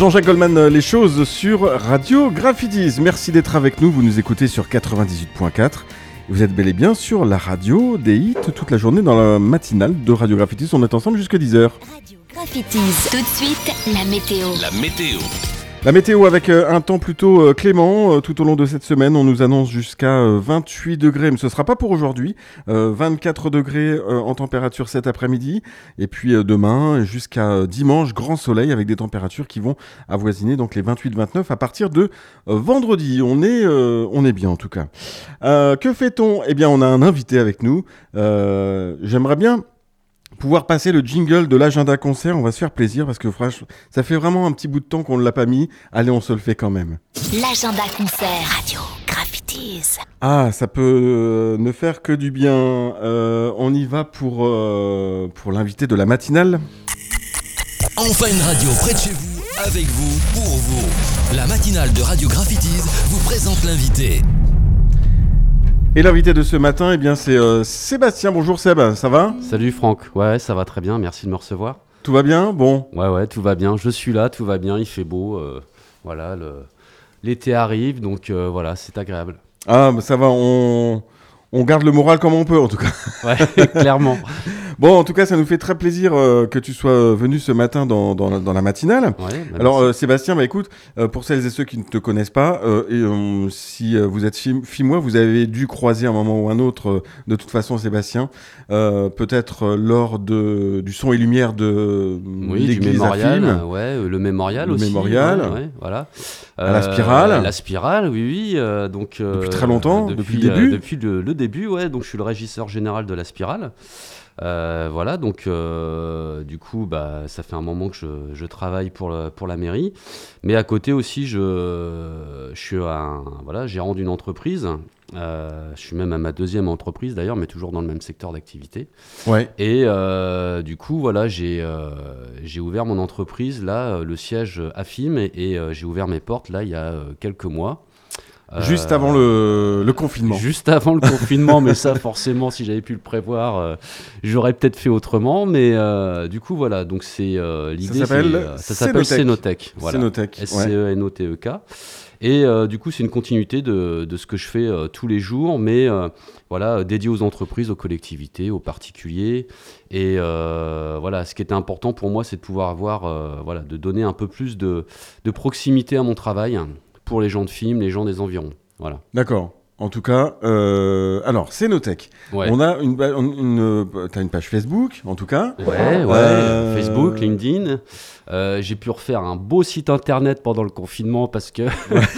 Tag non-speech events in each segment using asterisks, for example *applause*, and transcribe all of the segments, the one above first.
Jean-Jacques Goldman, euh, les choses sur Radio Graffitis. Merci d'être avec nous. Vous nous écoutez sur 98.4. Vous êtes bel et bien sur la radio des hits toute la journée dans la matinale de Radio Graffitis. On est ensemble jusqu'à 10h. Radio Graffitis. Tout de suite, la météo. La météo. La météo avec euh, un temps plutôt euh, clément euh, tout au long de cette semaine. On nous annonce jusqu'à euh, 28 degrés, mais ce sera pas pour aujourd'hui. Euh, 24 degrés en température cet après-midi. Et puis demain jusqu'à dimanche, grand soleil avec des températures qui vont avoisiner donc les 28-29 à partir de vendredi. On est, on est bien en tout cas. Que fait-on? Eh bien, on a un invité avec nous. J'aimerais bien pouvoir passer le jingle de l'agenda concert, on va se faire plaisir parce que franchement, ça fait vraiment un petit bout de temps qu'on ne l'a pas mis. Allez, on se le fait quand même. L'agenda concert. Radio Graffitis. Ah, ça peut euh, ne faire que du bien. Euh, on y va pour, euh, pour l'invité de la matinale. Enfin une radio près de chez vous, avec vous, pour vous. La matinale de Radio Graffitis vous présente l'invité. Et l'invité de ce matin, eh bien, c'est euh, Sébastien. Bonjour Seb, ça va? Salut Franck, ouais ça va très bien, merci de me recevoir. Tout va bien? Bon. Ouais ouais tout va bien, je suis là, tout va bien, il fait beau, euh, voilà, le- l'été arrive donc euh, voilà c'est agréable. Ah, bah, ça va, on, on garde le moral comme on peut en tout cas. Ouais *laughs* clairement. *laughs* Bon, en tout cas, ça nous fait très plaisir euh, que tu sois venu ce matin dans, dans, la- dans la matinale. Ouais, bah, Alors euh, Sébastien, bah écoute, euh, pour celles et ceux qui ne te connaissent pas, euh, et, euh, si euh, vous êtes filmois, vous avez dû croiser un moment ou un autre, euh, de toute façon Sébastien, euh, peut-être euh, lors de, du son et lumière de oui, du l'église à mémorial, film. ouais, euh, le mémorial Le aussi. mémorial. ouais, ouais, voilà. À la spirale. La spirale, oui, oui. euh, donc, euh, Depuis très longtemps, depuis le euh, début Depuis le, le début, ouais. Donc je suis le régisseur général de la spirale. Euh, voilà, donc euh, du coup, bah, ça fait un moment que je, je travaille pour, le- pour la mairie. Mais à côté aussi, je, je suis un voilà, gérant d'une entreprise. Euh, je suis même à ma deuxième entreprise d'ailleurs, mais toujours dans le même secteur d'activité. Ouais. Et euh, du coup, voilà, j'ai euh, j'ai ouvert mon entreprise, là, euh, le siège à FIM, et, et, euh, j'ai ouvert mes portes, là, il y a euh, quelques mois. Juste Euh, avant le, le confinement. Juste avant le confinement, mais ça, forcément, si j'avais pu le prévoir, euh, j'aurais peut-être fait autrement. Mais euh, du coup, voilà, donc c'est l'idée. ça s'appelle Cénotech. Cénotech. Voilà. Cénotech, ouais. S-C-E-N-O-T-E-K. Et euh, du coup, c'est une continuité de, de ce que je fais euh, tous les jours, mais euh, voilà, dédié aux entreprises, aux collectivités, aux particuliers. Et voilà, ce qui était important pour moi, c'est de pouvoir avoir, voilà, de donner un peu plus de, de proximité à mon travail pour les gens de film, les gens des environs. Voilà. D'accord. En tout cas, euh, alors, Cénotech. Ouais. On a une, une, une, t'as une page Facebook, en tout cas. Ouais, ouais, Euh, Facebook, LinkedIn. Euh, j'ai pu refaire un beau site internet pendant le confinement parce que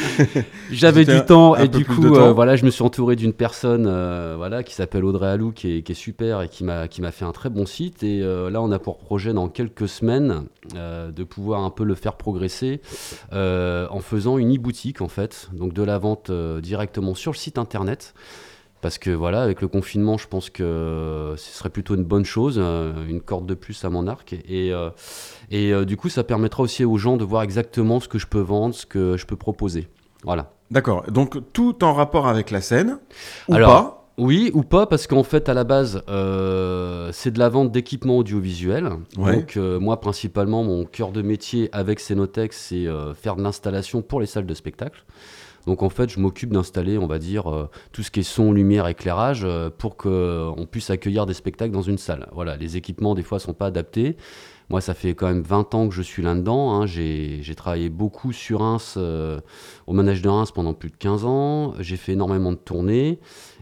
*laughs* j'avais *laughs* du temps et du coup, euh, voilà, je me suis entouré d'une personne, euh, voilà, qui s'appelle Audrey Alou, qui est, qui est super et qui m'a qui m'a fait un très bon site. Et euh, là, on a pour projet dans quelques semaines euh, de pouvoir un peu le faire progresser euh, en faisant une e-boutique en fait, donc de la vente euh, directement sur le site internet. Parce que voilà, avec le confinement, je pense que ce serait plutôt une bonne chose, euh, une corde de plus à mon arc. Et, euh, et euh, du coup, ça permettra aussi aux gens de voir exactement ce que je peux vendre, ce que je peux proposer. Voilà. D'accord. Donc, tout en rapport avec la scène, ou Alors, pas. Oui ou pas, parce qu'en fait, à la base, euh, c'est de la vente d'équipements audiovisuels. Ouais. Donc, euh, moi, principalement, mon cœur de métier avec Cénotech, c'est euh, faire de l'installation pour les salles de spectacle. Donc, en fait, je m'occupe d'installer, on va dire, euh, tout ce qui est son, lumière, éclairage, euh, pour qu'on puisse accueillir des spectacles dans une salle. Voilà, les équipements, des fois, sont pas adaptés. Moi, ça fait quand même 20 ans que je suis là-dedans. hein. J'ai travaillé beaucoup sur Reims, euh, au manège de Reims pendant plus de 15 ans. J'ai fait énormément de tournées.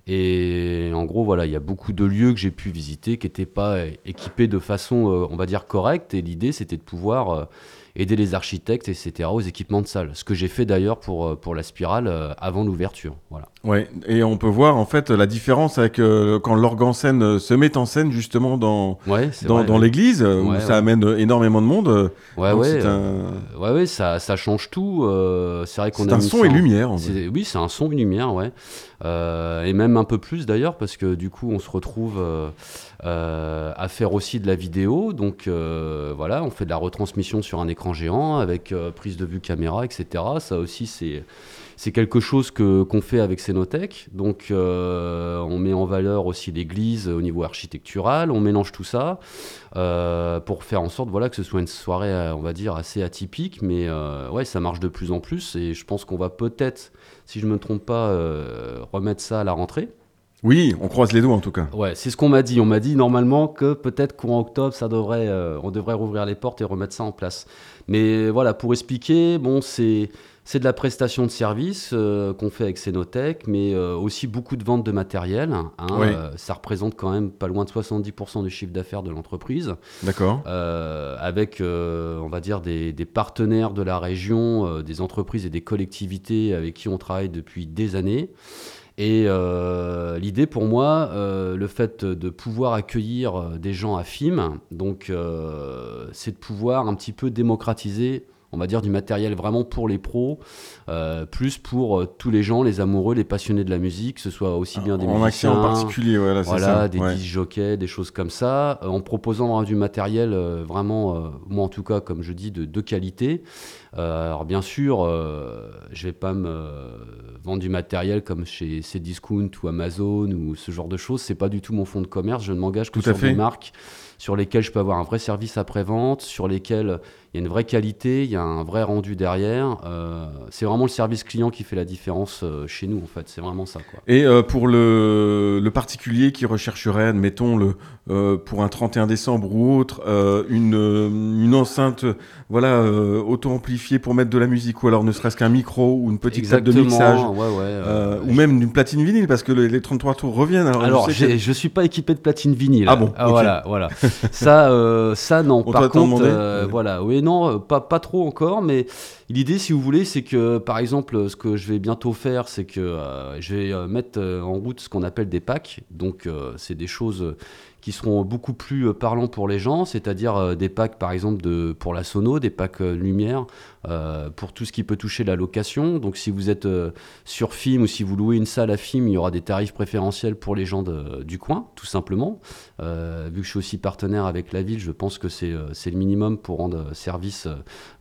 Et en gros, voilà, il y a beaucoup de lieux que j'ai pu visiter qui n'étaient pas euh, équipés de façon, euh, on va dire, correcte. Et l'idée, c'était de pouvoir euh, aider les architectes, etc., aux équipements de salle. Ce que j'ai fait d'ailleurs pour, euh, pour la spirale euh, avant l'ouverture. Voilà. Ouais. Et on peut voir, en fait, la différence avec euh, quand l'orgue en scène euh, se met en scène, justement, dans, Ouais, dans, vrai, dans ouais. l'église, où ça amène énormément de monde. Ouais, donc ouais, un, ouais, ouais, ça, ça change tout. euh, c'est vrai qu'on c'est a un son et lumière. en fait. C'est- Oui, c'est un son, une lumière, ouais. Euh, et même un peu plus d'ailleurs, parce que du coup, on se retrouve euh, euh, à faire aussi de la vidéo. Donc voilà, on fait de la retransmission sur un écran géant avec prise de vue caméra, etc. Ça aussi, c'est c'est quelque chose que qu'on fait avec Cénotech. Donc, on met en valeur aussi l'église au niveau architectural. On mélange tout ça pour faire en sorte, voilà, que ce soit une soirée, on va dire, assez atypique. Mais euh, ouais, ça marche de plus en plus. Et je pense qu'on va peut-être, si je me trompe pas, remettre ça à la rentrée. Oui, on croise les doigts en tout cas. Ouais, c'est ce qu'on m'a dit. On m'a dit normalement que peut-être courant octobre, ça devrait, euh, on devrait rouvrir les portes et remettre ça en place. Mais voilà, pour expliquer, bon, c'est c'est de la prestation de service euh, qu'on fait avec Cénotech, mais euh, aussi beaucoup de ventes de matériel. hein. Oui. Euh, ça représente quand même pas loin de 70% du chiffre d'affaires de l'entreprise, D'accord. avec, on va dire, des, des partenaires de la région, des entreprises et des collectivités avec qui on travaille depuis des années. Et euh, l'idée pour moi, euh, le fait de pouvoir accueillir euh, des gens à FIM, donc c'est de pouvoir un petit peu démocratiser, on va dire, du matériel vraiment pour les pros, euh, plus pour euh, tous les gens, les amoureux, les passionnés de la musique, que ce soit aussi bien des en musiciens, en particulier, voilà, c'est voilà, ça. des ouais. jockeys, des choses comme ça, euh, en proposant vraiment du matériel vraiment, moi en tout cas, comme je dis, de, de qualité. Alors bien sûr, je vais pas me vendre du matériel comme chez Cdiscount ou Amazon ou ce genre de choses. C'est pas du tout mon fonds de commerce. Je ne m'engage que Tout à sur fait. des marques sur lesquelles je peux avoir un vrai service après-vente, sur lesquelles il y a une vraie qualité, il y a un vrai rendu derrière. Euh, c'est vraiment le service client qui fait la différence euh, chez nous, en fait. C'est vraiment ça, quoi. Et euh, pour le, le particulier qui rechercherait, admettons, le, pour un 31 décembre ou autre, une, une enceinte voilà, auto-amplifiée pour mettre de la musique, ou alors ne serait-ce qu'un micro ou une petite table de mixage, ouais, ouais. ou même une platine vinyle, parce que les, les 33 tours reviennent. Alors, Alors, je que- je suis pas équipé de platine vinyle. Ah bon, ok. Voilà, voilà. *laughs* ça, ça non. On Par contre, Ouais. voilà, oui, non, euh, pas trop encore, mais l'idée, si vous voulez, c'est que, par exemple, ce que je vais bientôt faire, c'est que euh, je vais euh, mettre en route ce qu'on appelle des packs. Donc, c'est des choses qui seront beaucoup plus parlants pour les gens, c'est-à-dire des packs, par exemple, pour la sono, des packs lumière, pour tout ce qui peut toucher la location. Donc, si vous êtes euh, sur film ou si vous louez une salle à film, il y aura des tarifs préférentiels pour les gens du coin, tout simplement. Euh, vu que je suis aussi partenaire avec la ville, je pense que c'est euh, le minimum pour rendre service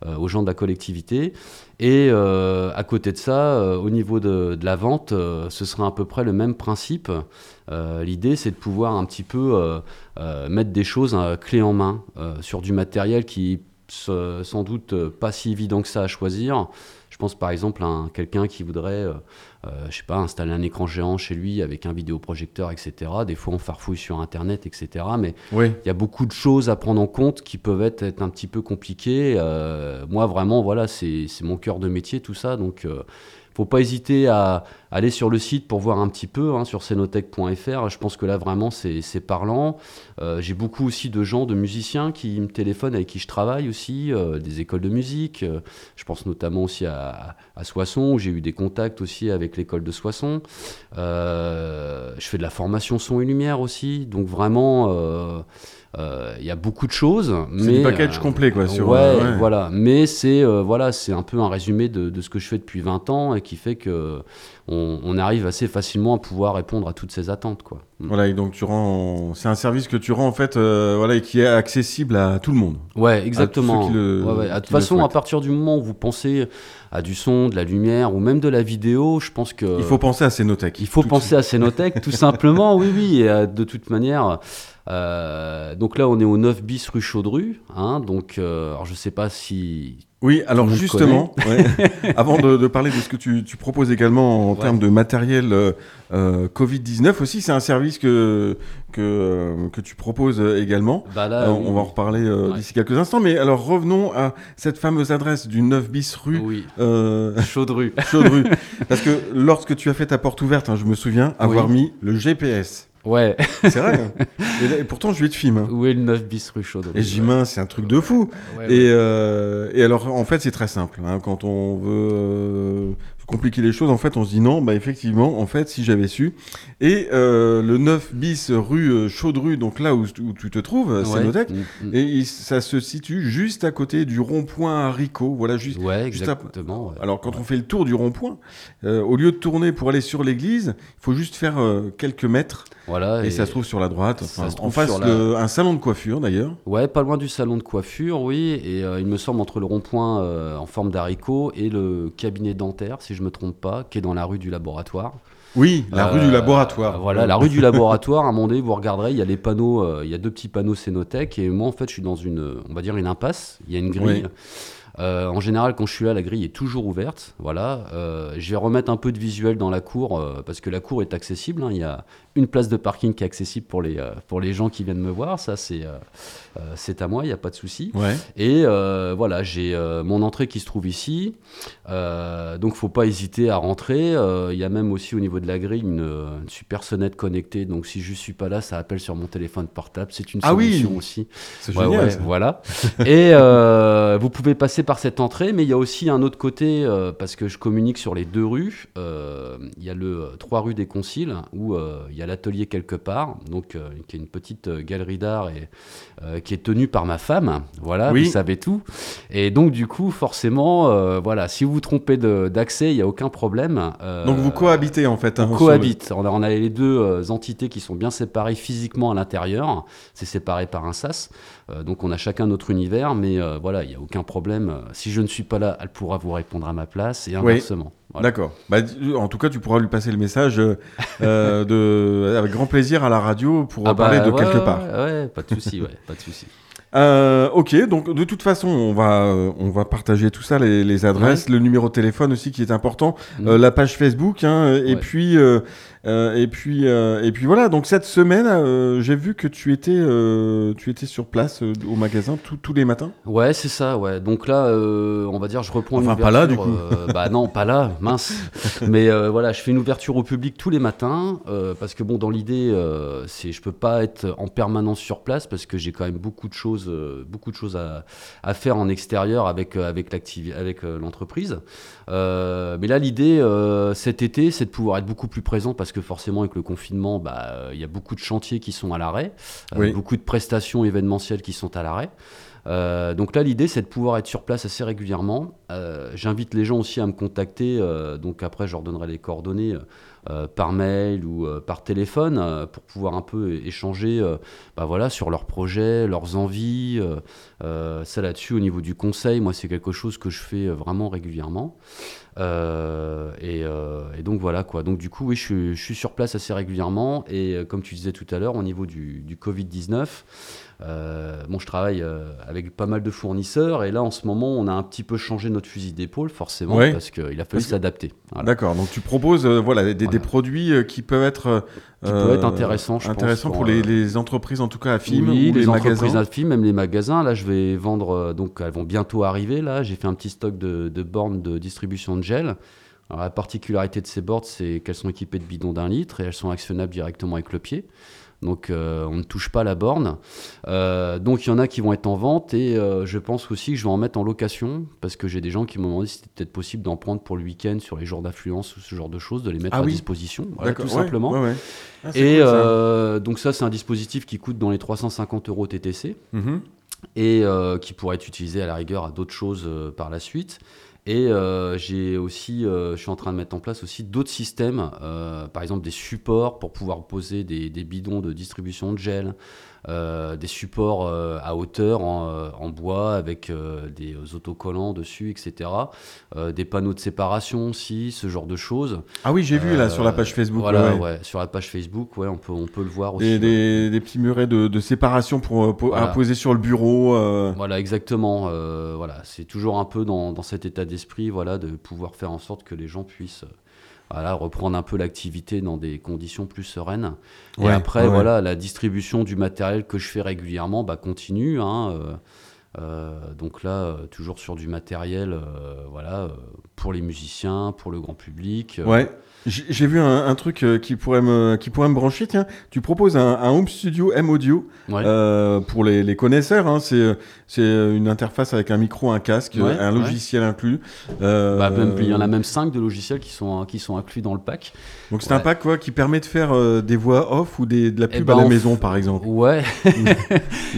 euh, aux gens de la collectivité. Et euh, à côté de ça, euh, au niveau de, la vente, euh, ce sera à peu près le même principe. Euh, L'idée, c'est de pouvoir un petit peu euh, euh, mettre des choses euh, clés en main euh, sur du matériel qui sans doute euh, pas si évident que ça à choisir. Je pense par exemple à un- quelqu'un qui voudrait, euh, euh, je sais pas, installer un écran géant chez lui avec un vidéoprojecteur, etc. Des fois, on farfouille sur Internet, etc. Mais Oui. il y a beaucoup de choses à prendre en compte qui peuvent être, être un petit peu compliquées. Euh, moi, vraiment, voilà, c'est c'est mon cœur de métier, tout ça. Donc, euh, faut pas hésiter à aller sur le site pour voir un petit peu hein, sur cenotech.fr. Je pense que là, vraiment, c'est parlant. Euh, J'ai beaucoup aussi de gens, de musiciens qui me téléphonent avec qui je travaille aussi, euh, des écoles de musique. Euh, je pense notamment aussi à, à Soissons, où j'ai eu des contacts aussi avec l'école de Soissons. Je fais de la formation son et lumière aussi. Donc, vraiment. Euh, euh, Il y a beaucoup de choses, C'est du package complet, quoi, sur, ouais, euh, ouais. voilà. Mais c'est euh, voilà, c'est un peu un résumé de, de ce que je fais depuis 20 ans et qui fait que on, on arrive assez facilement à pouvoir répondre à toutes ces attentes, quoi. Mm. Voilà, et donc tu rends, c'est un service que tu rends en fait, euh, voilà, et qui est accessible à tout le monde. Ouais, exactement. ceux qui le- Ouais, ouais. De toute façon, à partir du moment où vous pensez à du son, de la lumière ou même de la vidéo, je pense que Il faut penser à Cénotech. Il faut penser à Cénotech, tout *laughs* simplement, oui, oui. Et, euh, de toute manière, euh, donc là, on est au 9 bis rue Chaudru. Hein, donc, alors je sais pas si. Oui, alors justement, ouais, *laughs* avant de, de parler de ce que tu, tu proposes également en Ouais. termes de matériel euh, euh, Covid-19 aussi, c'est un service que, que, euh, que tu proposes également. Bah là, Euh, oui, on va en reparler euh, Ouais. d'ici quelques instants, mais alors revenons à cette fameuse adresse du 9 bis rue Oui, *laughs* Chaudru. Chaudru. Parce que lorsque tu as fait ta porte ouverte, hein, je me souviens avoir Oui. mis le GPS. Ouais, C'est vrai. hein. et, là- et pourtant, je lui ai de film. hein. où est le 9 bis rue Chaudru Et j'y mince, c'est un truc de fou. Ouais, ouais. Et, euh, et alors, en fait, c'est très simple. hein, quand on veut, euh, compliquer les choses. En fait, on se dit non, bah effectivement, en fait, si j'avais su. Et euh, le 9 bis rue euh, Chaudru, donc là où, où tu te trouves, Ouais. Cénotech, Mm, mm. et il- ça se situe juste à côté du rond-point haricot. Voilà, juste. Ouais, juste à- exactement. ouais. Alors, quand on fait le tour du rond-point, euh, au lieu de tourner pour aller sur l'église, il faut juste faire euh, quelques mètres. Voilà. Et, ça se trouve sur la droite, ça enfin, se en face la- un salon de coiffure d'ailleurs. Ouais, pas loin du salon de coiffure, oui. Et il me semble entre le rond-point en forme d'haricot et le cabinet dentaire, si je me trompe pas, qui est dans la rue du laboratoire. Oui, la rue du Euh, laboratoire. Voilà, la rue du laboratoire. À un moment donné, vous regarderez, il y a les panneaux, euh, il y a deux petits panneaux Cénotech. Et moi, en fait, je suis dans une, on va dire, une impasse. Il y a une grille. Oui. Euh, en général, quand je suis là, la grille est toujours ouverte. Voilà. Euh, je vais remettre un peu de visuel dans la cour euh, parce que la cour est accessible. hein. Il y a une place de parking qui est accessible pour les, pour les gens qui viennent me voir. Ça, c'est c'est à moi, il n'y a pas de souci. Ouais. Et voilà, j'ai mon entrée qui se trouve ici. Donc, faut pas hésiter à rentrer. Il y a même aussi au niveau de la grille une, une super sonnette connectée. Donc, si je suis pas là, ça appelle sur mon téléphone portable. C'est une Ah oui. solution aussi. C'est Ouais, génial. ouais, voilà. *laughs* Et vous pouvez passer par cette entrée, mais il y a aussi un autre côté, euh, parce que je communique sur les deux rues. Euh, Il y a le euh, 3 rue des Conciles, où euh, il y a l'atelier quelque part, donc euh, qui est une petite euh, galerie d'art et euh, qui est tenue par ma femme. Voilà, Oui. vous savez tout. Et donc du coup, forcément, euh, voilà, si vous vous trompez d'accès, il n'y a aucun problème. Euh, Donc vous cohabitez en fait. hein, on cohabite. On a, on a les deux euh, entités qui sont bien séparées physiquement à l'intérieur. C'est séparé par un sas. Euh, donc on a chacun notre univers, mais euh, voilà, il n'y a aucun problème. Euh, Si je ne suis pas là, elle pourra vous répondre à ma place et inversement. Voilà. D'accord. Bah, en tout cas, tu pourras lui passer le message euh, *laughs* de, avec grand plaisir à la radio pour Ah bah, parler de ouais, quelque ouais, part. Ouais, ouais, pas de souci, ouais, pas de souci. Euh, ok, donc de toute façon, on va, euh, on va partager tout ça, les, les adresses, le numéro de téléphone aussi qui est important, Mm. euh, la page Facebook, hein, et Ouais. puis, et puis, et puis voilà. Donc cette semaine, j'ai vu que tu étais, tu étais sur place au magasin tous- tous les matins. Ouais, c'est ça, ouais. Donc là, on va dire, je reprends Enfin, une pas là, ouverture, du euh, bah non, pas là, mince. *laughs* Mais voilà, je fais une ouverture au public tous les matins parce que bon, dans l'idée, c'est, je peux pas être en permanence sur place parce que j'ai quand même beaucoup de choses, euh, beaucoup de choses à, à faire en extérieur avec euh, avec avec euh, l'entreprise. Mais là, l'idée cet été, c'est de pouvoir être beaucoup plus présent parce que forcément, avec le confinement, bah, il y a beaucoup de chantiers qui sont à l'arrêt, Oui. beaucoup de prestations événementielles qui sont à l'arrêt. Euh, donc là, l'idée, c'est de pouvoir être sur place assez régulièrement. Euh, J'invite les gens aussi à me contacter. euh, donc après, je leur donnerai les coordonnées euh, par mail ou euh, par téléphone euh, pour pouvoir un peu échanger bah voilà, sur leurs projets, leurs envies. ça là-dessus, au niveau du conseil, moi, c'est quelque chose que je fais vraiment régulièrement. Et, donc voilà quoi. Donc du coup, oui, je suis, sur place assez régulièrement. Et comme tu disais tout à l'heure, au niveau du, du Covid-19, euh, bon, je travaille euh, avec pas mal de fournisseurs. Et là, en ce moment, on a un petit peu changé notre fusil d'épaule, forcément, Ouais. parce qu'il a fallu s'adapter. Voilà. D'accord. Donc tu proposes, euh, voilà, des, produits qui peuvent être, Qui être je pense, pour les, les entreprises en tout cas à film oui, ou les, les, entreprises à film, même les magasins. Là, je vais vendre, donc elles vont bientôt arriver. Là, j'ai fait un petit stock de, de bornes de distribution de gel. Alors, la particularité de ces bornes, c'est qu'elles sont équipées de bidons d'un litre et elles sont actionnables directement avec le pied. Donc, euh, on ne touche pas la borne. Euh, donc, il y en a qui vont être en vente et euh, je pense aussi que je vais en mettre en location parce que j'ai des gens qui m'ont demandé si c'était peut-être possible d'en prendre pour le week-end sur les jours d'affluence ou ce genre de choses, de les mettre Ah à oui. disposition, Voilà, tout ouais, simplement. ouais, ouais. Ah, Et cool, ça. donc ça, c'est un dispositif qui coûte dans les 350 euros TTC Mhm. et qui pourrait être utilisé à la rigueur à d'autres choses par la suite. Et euh, j'ai aussi, euh, je suis en train de mettre en place aussi d'autres systèmes, euh, par exemple des supports pour pouvoir poser des, bidons de distribution de gel, des supports euh, à hauteur en, euh, en bois avec euh, des autocollants dessus, etc. Euh, des panneaux de séparation aussi, ce genre de choses. Ah oui, j'ai vu là Euh, sur la page Facebook. Voilà, ouais. ouais, sur la page Facebook, ouais, on peut, on peut le voir aussi. Des, ouais. des, des petits murets de, de séparation pour, euh, pour- Voilà. à poser sur le bureau. euh. Voilà, exactement. euh, voilà, c'est toujours un peu dans, dans cet état d'esprit, voilà, de pouvoir faire en sorte que les gens puissent, euh, voilà, reprendre un peu l'activité dans des conditions plus sereines. Et après, ouais, voilà, la distribution du matériel que je fais régulièrement, bah, continue. hein, euh, Euh, donc là, euh, toujours sur du matériel, voilà, pour les musiciens, pour le grand public. Ouais. J'ai vu un, un truc euh, qui pourrait, me, qui pourrait me brancher. Tiens, tu proposes un, un home studio M Audio ouais. euh, pour les, les connaisseurs. Hein, c'est c'est une interface avec un micro, un casque, Ouais, un ouais. logiciel inclus. Euh, Bah, même- il y en a même 5 de logiciels qui sont, qui sont inclus dans le pack. Donc c'est un pack quoi, qui permet de faire des voix off ou des, de la Eh pub ben, à la on maison f- par exemple. Ouais,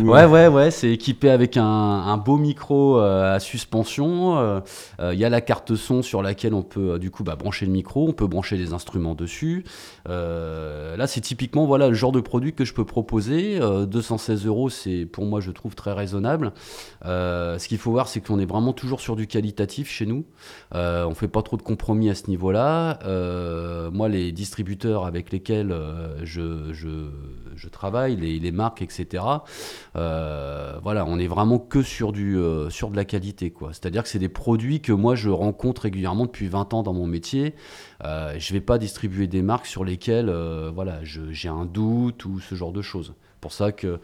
Ou- *laughs* ouais, ouais, ouais, c'est équipé avec un, un beau micro à suspension. Il y a la carte son sur laquelle on peut du coup bah, brancher le micro, on peut brancher des instruments dessus. Euh, là, c'est typiquement voilà le genre de produit que je peux proposer. Euh, 216 euros, c'est pour moi je trouve très raisonnable. Euh, ce qu'il faut voir, c'est qu'on est vraiment toujours sur du qualitatif chez nous. Euh, on fait pas trop de compromis à ce niveau-là. Euh, moi, les distributeurs avec lesquels euh, je, travaille, les, les marques, etc. euh, voilà, on est vraiment que sur du euh, sur de la qualité. C'est-à-dire que c'est des produits que moi je rencontre régulièrement depuis 20 ans dans mon métier. Euh, je vais pas distribuer des marques sur lesquelles, euh, voilà, j'ai un doute ou ce genre de choses. Pour ça que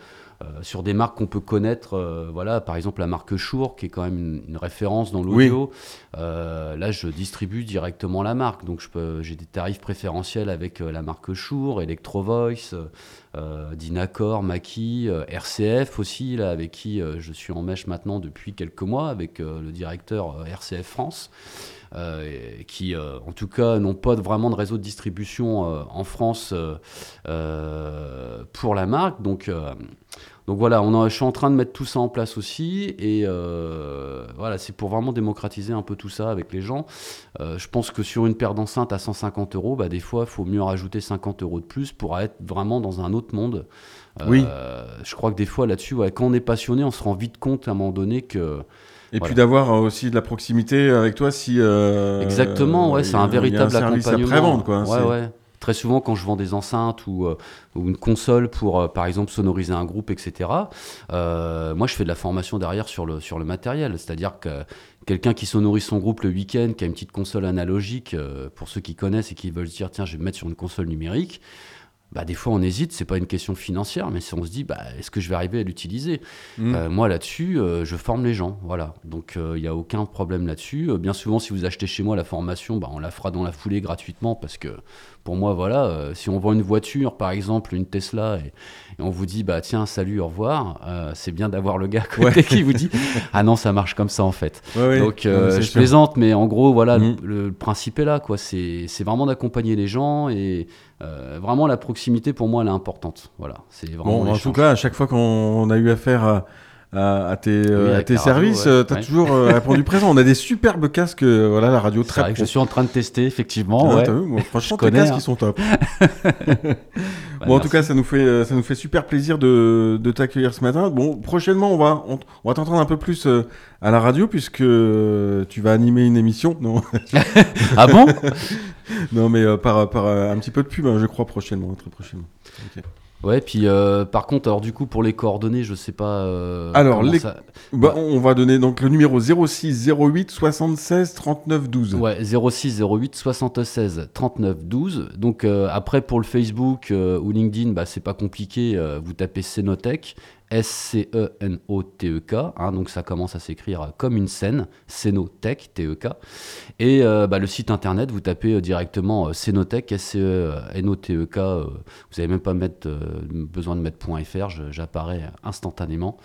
sur des marques qu'on peut connaître, euh, voilà, par exemple la marque Shure, qui est quand même une, une référence dans l'audio. euh, là, je distribue directement la marque, donc j'ai des tarifs préférentiels avec euh, la marque Shure, Electro Voice, euh, euh, Dynacor, Maki, euh, RCF aussi, là, avec qui euh, je suis en mèche maintenant depuis quelques mois avec euh, le directeur euh, RCF France. euh, qui, euh, en tout cas, n'ont pas vraiment de réseau de distribution euh, en France euh, euh, pour la marque. Donc, euh, donc voilà, on en- je suis en train de mettre tout ça en place aussi. Et euh, voilà, c'est pour vraiment démocratiser un peu tout ça avec les gens. Euh, je pense que sur une paire d'enceintes à 150 euros, bah, des fois, il faut mieux rajouter 50 euros de plus pour être vraiment dans un autre monde. Euh, Oui. Je crois que des fois, là-dessus, ouais, quand on est passionné, on se rend vite compte à un moment donné que. Et puis d'avoir aussi de la proximité avec toi si. Exactement, ouais, c'est un véritable service accompagnement. après-vente, quoi. Ouais, C'est- ouais. Très souvent, quand je vends des enceintes ou, euh, ou une console pour, euh, par exemple, sonoriser un groupe, etc., euh, moi, je fais de la formation derrière sur le, sur le matériel. C'est-à-dire que quelqu'un qui sonorise son groupe le week-end, qui a une petite console analogique, euh, pour ceux qui connaissent et qui veulent se dire, tiens, je vais me mettre sur une console numérique, bah, des fois on hésite, c'est pas une question financière, mais si on se dit, bah, est-ce que je vais arriver à l'utiliser? Mm. Euh, Moi là-dessus, euh, je forme les gens, voilà. Donc il n'y a aucun problème là-dessus. Euh, bien souvent, si vous achetez chez moi la formation, bah, on la fera dans la foulée gratuitement parce que pour moi, voilà, euh, si on vend une voiture, par exemple une Tesla, et, et on vous dit, bah tiens, salut, au revoir, euh, c'est bien d'avoir le gars à côté Ouais. qui vous dit, *laughs* ah non, ça marche comme ça en fait. Ouais, ouais. Donc euh, je sûr. plaisante, mais en gros, voilà, le- le, le principe est là, quoi. C'est vraiment d'accompagner les gens et vraiment la proximité pour moi elle est importante. Voilà, c'est vraiment. Bon, en tout cas, à chaque fois qu'on a eu affaire à, à- à tes, euh, Oui, à tes services, ouais. tu as Ouais. toujours euh, répondu présent. On a des superbes casques, euh, voilà, la radio très vrai que je suis en train de tester, effectivement. Ah, ouais. vu, bon, *laughs* franchement, Je tes connais, casques, hein. ils sont top. Bah, *laughs* bon, en tout merci. cas, ça nous fait, euh, ça nous fait super plaisir de, de t'accueillir ce matin. Bon, prochainement, on va, on, on va t'entendre un peu plus euh, à la radio puisque euh, tu vas animer une émission. Non, *laughs* Ah bon? Non mais euh, par, par euh, un petit peu de pub, hein, je crois, prochainement, très prochainement. Ok. Ouais, puis euh, par contre, alors du coup, pour les coordonnées, je sais pas. euh, Alors, les- ça- Bah, on va donner donc le numéro 06 08 76 39 12. Ouais, 06 08 76 39 12. Donc euh, après pour le Facebook euh, ou LinkedIn, bah, c'est pas compliqué. vous tapez Cenotech, S-C-E-N-O-T-E-K. hein, donc ça commence à s'écrire comme une scène, Cenotech, T-E-K. Et euh, bah, le site internet, vous tapez euh, directement euh, Cenotech, S-C-E-N-O-T-E-K. euh, vous n'avez même pas mettre, euh, besoin de mettre .fr, j'apparais instantanément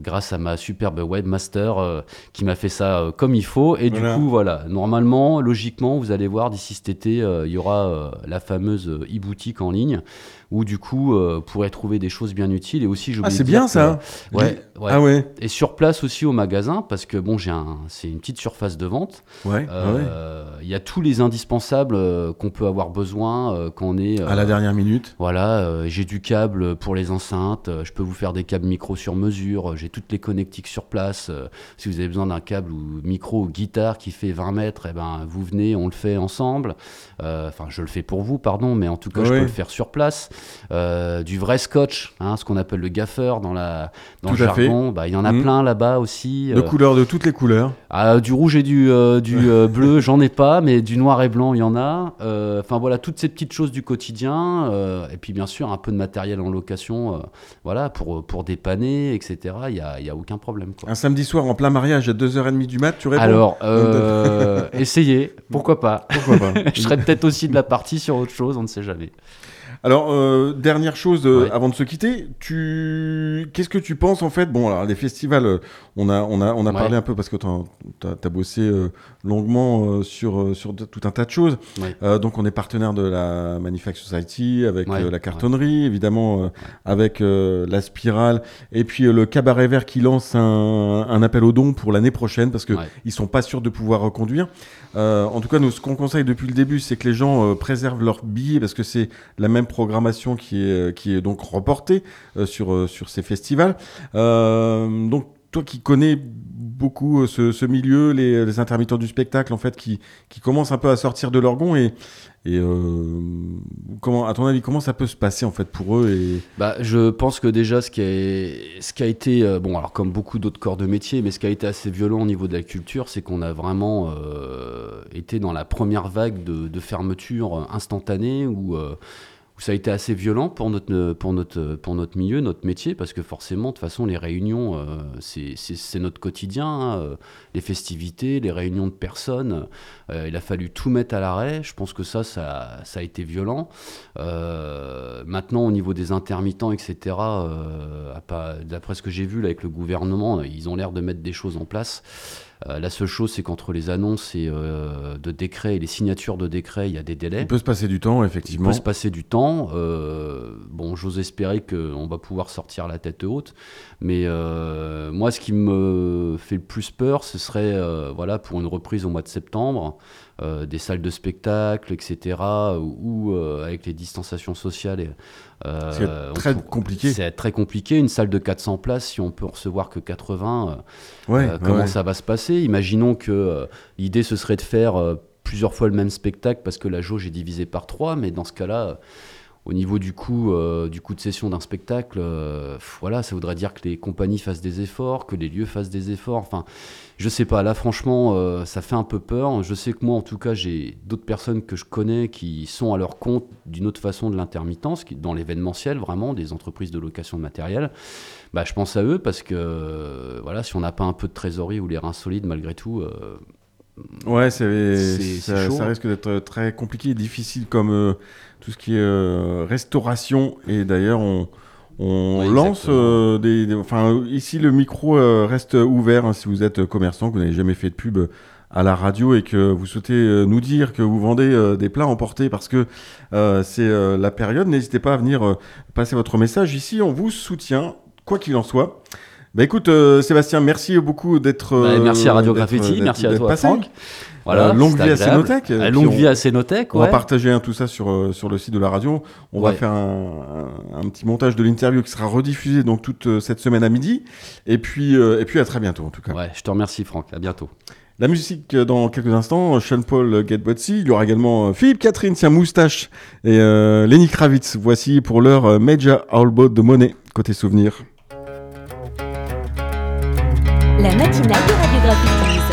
grâce à ma superbe webmaster euh, qui m'a fait ça euh, comme il faut. Et Voilà. du coup, voilà, normalement, logiquement, vous allez voir d'ici cet été, euh, il y aura euh, la fameuse euh, e-boutique en ligne où du coup, euh, pourrez trouver des choses bien utiles. Et aussi, je Ah, c'est bien ça. Ouais, ouais. Ah ouais. Et sur place aussi au magasin, parce que bon, j'ai un, c'est une petite surface de vente. Ouais. ah. Euh, Il y a tous les indispensables euh, qu'on peut avoir besoin euh, quand on est. À la dernière minute. voilà, j'ai du câble pour les enceintes, je peux vous faire des câbles micro sur mesure, j'ai toutes les connectiques sur place. si vous avez besoin d'un câble ou micro ou guitare qui fait 20 mètres, eh ben, vous venez, on le fait ensemble. Enfin, je le fais pour vous, pardon, mais en tout cas, je Ouais. peux le faire sur place. Euh, du vrai scotch, hein, ce qu'on appelle le gaffeur dans, la, dans Tout le jargon, bah, il y en a Mhm. plein là-bas aussi. De euh, couleurs, de toutes les couleurs. ah, du rouge et du, euh, du *laughs* bleu, j'en ai pas, mais du noir et blanc, il y en a. Enfin voilà, toutes ces petites choses du quotidien. et puis bien sûr, un peu de matériel en location, voilà, pour, pour dépanner, etc. Il y n'y a, y a aucun problème. Quoi. Un samedi soir en plein mariage à 2h30 du mat, tu réponds? Alors, *laughs* essayez, pourquoi pas? Pourquoi pas? *laughs* Je serais peut-être aussi de la partie sur autre chose, on ne sait jamais. Alors, euh, dernière chose euh, Ouais. avant de se quitter, tu... qu'est-ce que tu penses en fait? Bon, alors les festivals, euh, on a, on a, on a Ouais. parlé un peu parce que tu as, bossé longuement sur, sur de- tout un tas de choses. Ouais. Donc, on est partenaire de la Manufacture Society, avec la cartonnerie, évidemment, avec la spirale, et puis le cabaret vert qui lance un, un appel aux dons pour l'année prochaine parce Ouais. ils sont pas sûrs de pouvoir reconduire. En tout cas, nous, ce qu'on conseille depuis le début, c'est que les gens préservent leurs billets parce que c'est la même programmation qui est, euh, qui est donc reportée euh, sur, euh, sur ces festivals. Donc, toi qui connais beaucoup ce, ce milieu, les, intermittents du spectacle, en fait, qui, qui commencent un peu à sortir de leur gond et, comment, à ton avis, comment ça peut se passer en fait pour eux et... Bah, je pense que déjà, ce qui a, ce qui a été, bon, alors comme beaucoup d'autres corps de métier, mais ce qui a été assez violent au niveau de la culture, c'est qu'on a vraiment été dans la première vague de, de fermeture instantanée où, ça a été assez violent pour notre, pour, notre, pour notre milieu, notre métier, parce que forcément, de toute façon, les réunions, euh, c'est- notre quotidien, hein, euh, les festivités, les réunions de personnes. euh, il a fallu tout mettre à l'arrêt. Je pense que ça, ça, ça a été violent. Euh, maintenant, au niveau des intermittents, etc., euh, d'après ce que j'ai vu là, avec le gouvernement, ils ont l'air de mettre des choses en place. Euh, la seule chose, c'est qu'entre les annonces et, euh, de décrets et les signatures de décrets, il y a des délais. Il peut se passer du temps, Il effectivement. peut se passer du temps. euh, bon, j'ose espérer qu'on va pouvoir sortir la tête haute. Mais moi, ce qui me fait le plus peur, ce serait voilà, pour une reprise au mois de septembre, euh, des salles de spectacle, etc., ou euh, avec les distanciations sociales. euh, C'est très compliqué. C'est très compliqué. Une salle de 400 places, si on peut recevoir que 80, euh, Ouais, euh, ouais, comment ouais. ça va se passer? Imaginons que l'idée ce serait de faire plusieurs fois le même spectacle parce que la jauge est divisée par trois, mais dans ce cas-là, au niveau du coût, euh, du coût de session d'un spectacle, euh, voilà, ça voudrait dire que les compagnies fassent des efforts, que les lieux fassent des efforts. Enfin, je sais pas. Là, franchement, euh, ça fait un peu peur. Je sais que moi, en tout cas, j'ai d'autres personnes que je connais qui sont à leur compte d'une autre façon de l'intermittence, dans l'événementiel, vraiment, des entreprises de location de matériel. Bah, je pense à eux parce que, voilà, si on n'a pas un peu de trésorerie ou les reins solides, malgré tout, Ouais, c'est, ça, ça risque d'être très compliqué et difficile comme euh, tout ce qui est euh, restauration. Et d'ailleurs, on, on Ouais, lance euh, des, des- Enfin, ici, le micro reste ouvert hein, si vous êtes commerçant, que vous n'avez jamais fait de pub à la radio et que vous souhaitez nous dire que vous vendez des plats emportés parce que c'est la période. N'hésitez pas à venir passer votre message. Ici, on vous soutient, quoi qu'il en soit. Bah écoute, euh, Sébastien, merci beaucoup d'être. bah, euh, merci à Radio Graffiti, merci à toi, passé. Franck. Voilà, Euh, longue vie à. Cénotech. Euh, longue on- vie à Cénotech, On va ouais. partager hein, tout ça sur, sur le site de la radio. On va Ouais. faire un, un- un petit montage de l'interview qui sera rediffusé donc toute cette semaine à midi. Et puis, et puis à très bientôt en tout cas. Ouais, je te remercie, Franck. À bientôt. La musique dans quelques instants, Sean Paul euh, Get Botsy. Il y aura également Philippe Catherine, tiens, moustache. Et Lenny Kravitz. Voici pour l'heure Major Allboat de Monet, côté souvenir. La matinale de Radio Graffiti.